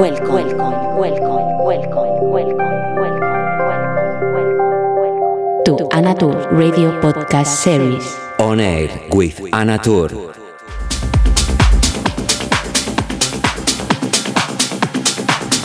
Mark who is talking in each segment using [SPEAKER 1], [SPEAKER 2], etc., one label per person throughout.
[SPEAKER 1] welcome, welcome, welcome, welcome, welcome, welcome, welcome, to Anna Tur Radio Podcast Series.
[SPEAKER 2] On air with Anna Tur.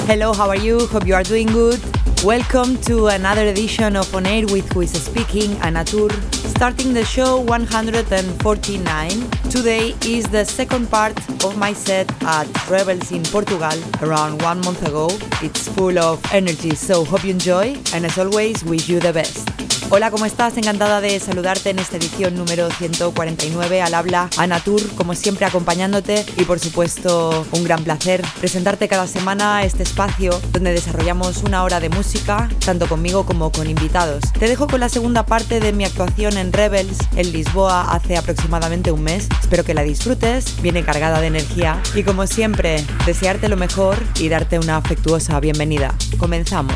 [SPEAKER 3] Hello, how are you? Hope you are doing good. Welcome to another edition of On Air with Who is Speaking, Anna Tur. Starting the show 149. Today is the second part of my set at Rebels in Portugal around one month ago. It's full of energy, so hope you enjoy and as always, wish you the best. Hola, ¿cómo estás? Encantada de saludarte en esta edición número 149 al habla Ana Tour, como siempre acompañándote y por supuesto un gran placer presentarte cada semana este espacio donde desarrollamos una hora de música, tanto conmigo como con invitados. Te dejo con la segunda parte de mi actuación en Rebels en Lisboa hace aproximadamente un mes. Espero que la disfrutes, viene cargada de energía y como siempre, desearte lo mejor y darte una afectuosa bienvenida. Comenzamos.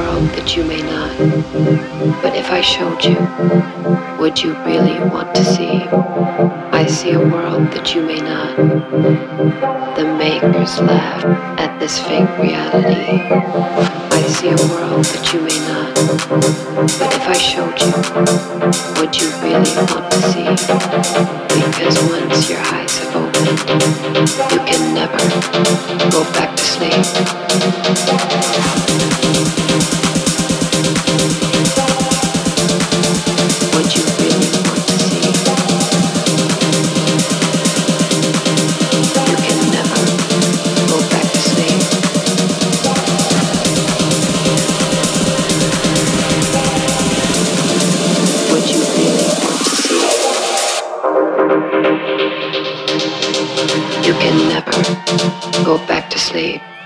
[SPEAKER 4] world that you may not. But if I showed you, would you really want to see? I see a world that you may not. The
[SPEAKER 5] makers laugh at this fake reality. I see a world that
[SPEAKER 4] you may not. But
[SPEAKER 2] if I showed
[SPEAKER 6] you, would you really want to see?
[SPEAKER 5] Because once your
[SPEAKER 2] eyes
[SPEAKER 7] have opened, you can Never go back to sleep. body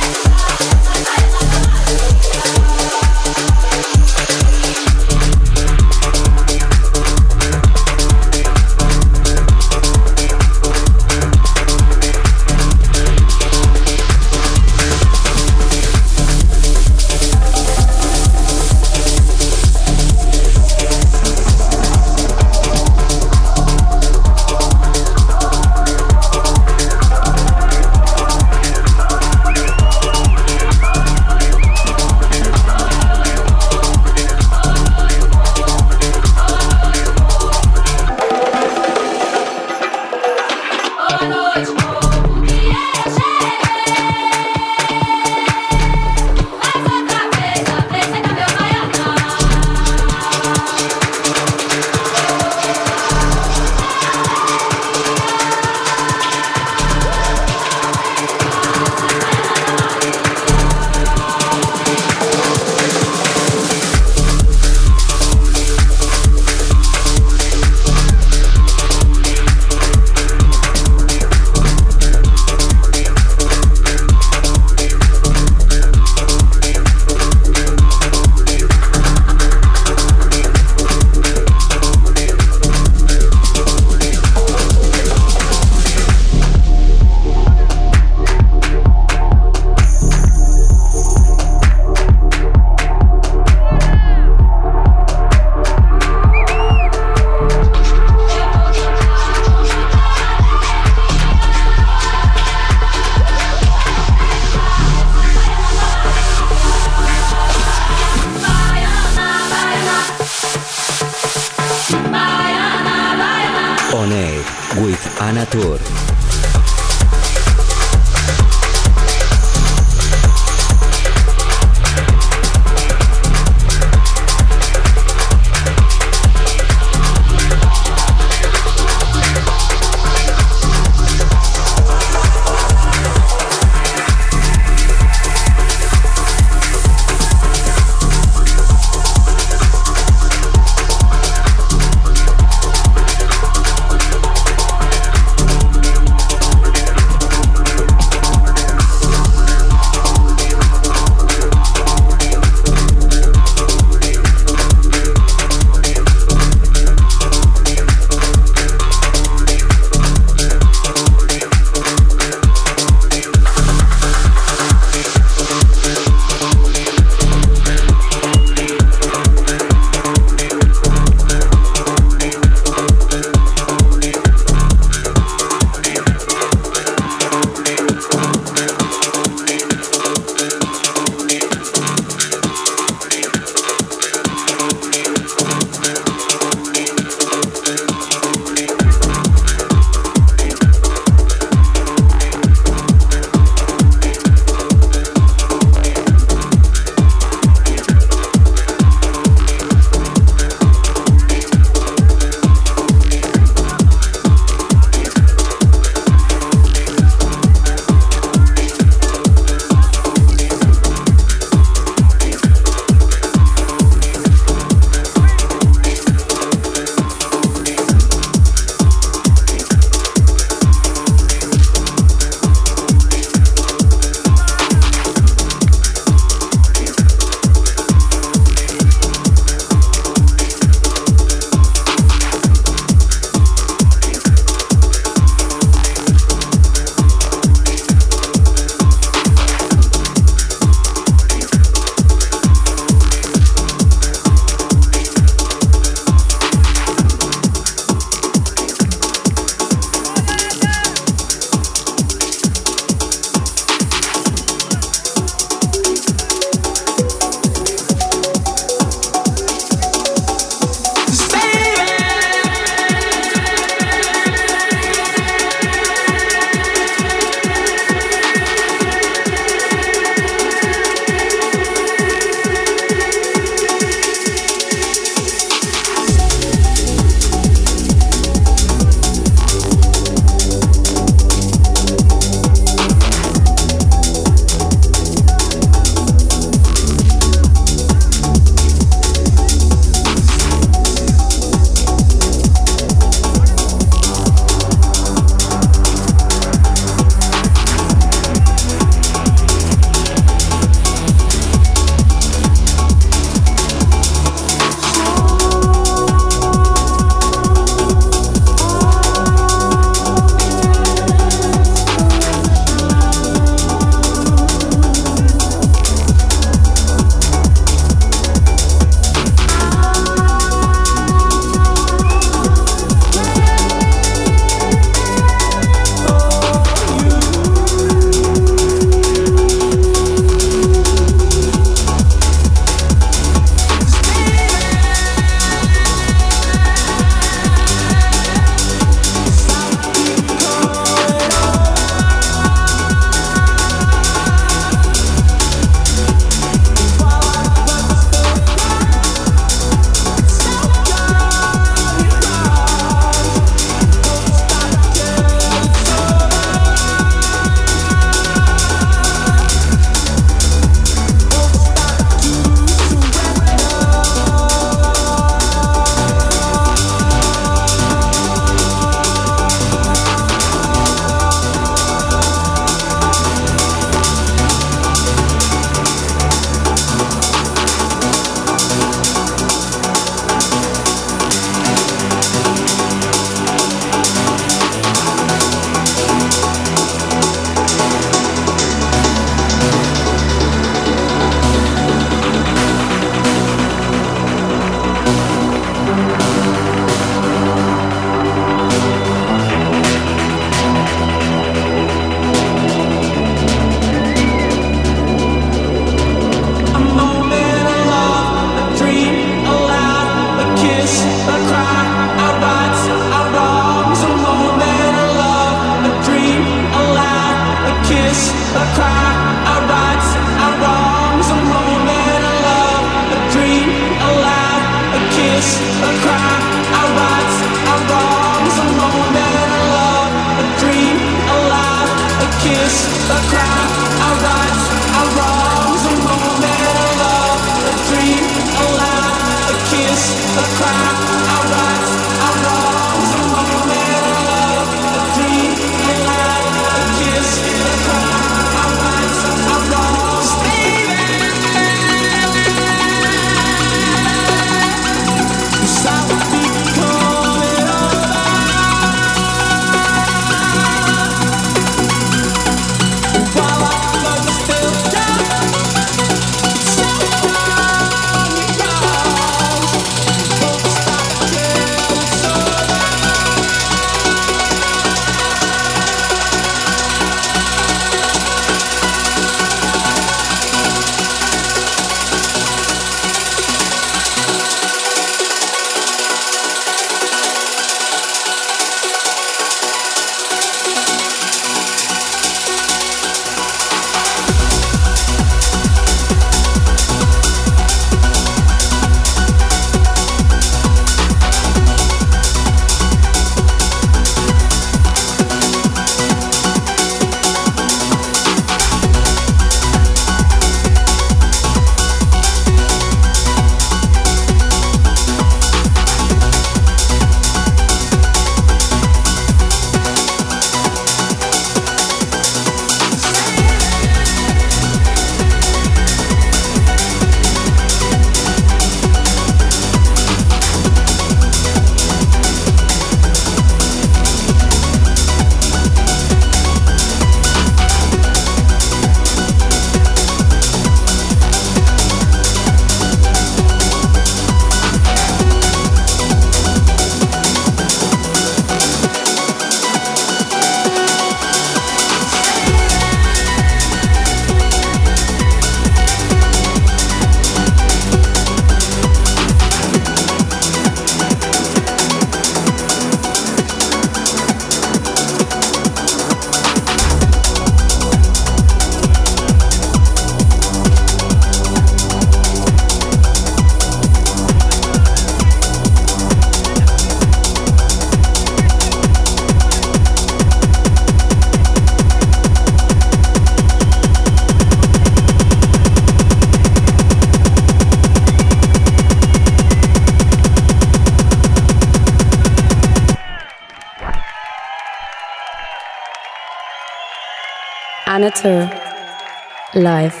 [SPEAKER 7] Live.